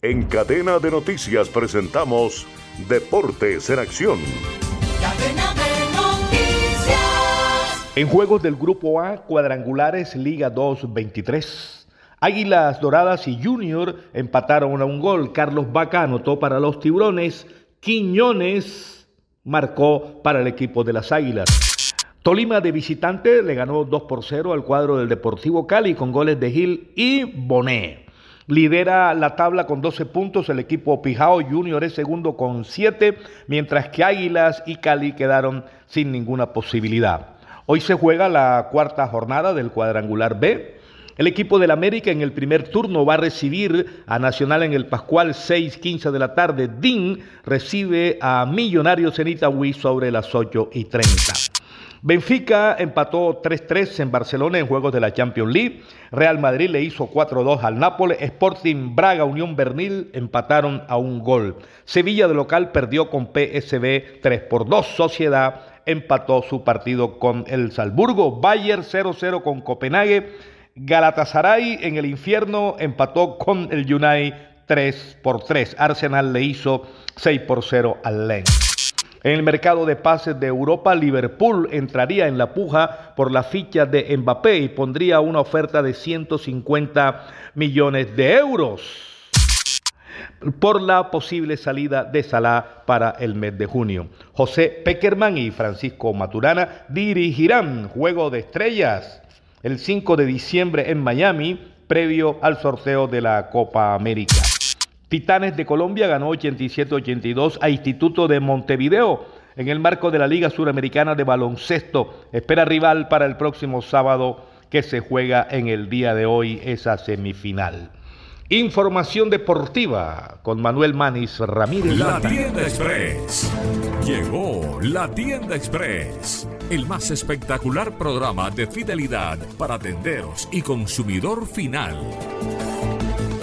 En cadena de noticias presentamos Deportes en Acción. En juegos del Grupo A, cuadrangulares Liga 2-23. Águilas Doradas y Junior empataron a un gol. Carlos Vaca anotó para los Tiburones. Quiñones marcó para el equipo de las Águilas. Tolima de visitante le ganó 2 por 0 al cuadro del Deportivo Cali con goles de Gil y Bonet. Lidera la tabla con 12 puntos el equipo Pijao Junior es segundo con 7, mientras que Águilas y Cali quedaron sin ninguna posibilidad. Hoy se juega la cuarta jornada del cuadrangular B. El equipo del América en el primer turno va a recibir a Nacional en el Pascual 6:15 de la tarde. DIN recibe a Millonarios en Itagüí sobre las 8 y 30. Benfica empató 3-3 en Barcelona en juegos de la Champions League. Real Madrid le hizo 4-2 al Nápoles. Sporting Braga, Unión Bernil empataron a un gol. Sevilla de local perdió con PSB 3 por 2. Sociedad empató su partido con el Salzburgo. Bayern 0-0 con Copenhague. Galatasaray en el infierno empató con el United 3 por 3. Arsenal le hizo 6 por 0 al Lens. En el mercado de pases de Europa, Liverpool entraría en la puja por la ficha de Mbappé y pondría una oferta de 150 millones de euros por la posible salida de Salah para el mes de junio. José Peckerman y Francisco Maturana dirigirán Juego de Estrellas el 5 de diciembre en Miami, previo al sorteo de la Copa América. Titanes de Colombia ganó 87-82 a Instituto de Montevideo en el marco de la Liga Suramericana de Baloncesto. Espera rival para el próximo sábado que se juega en el día de hoy esa semifinal. Información deportiva con Manuel Manis Ramírez. La tienda express. Llegó la tienda express. El más espectacular programa de fidelidad para tenderos y consumidor final.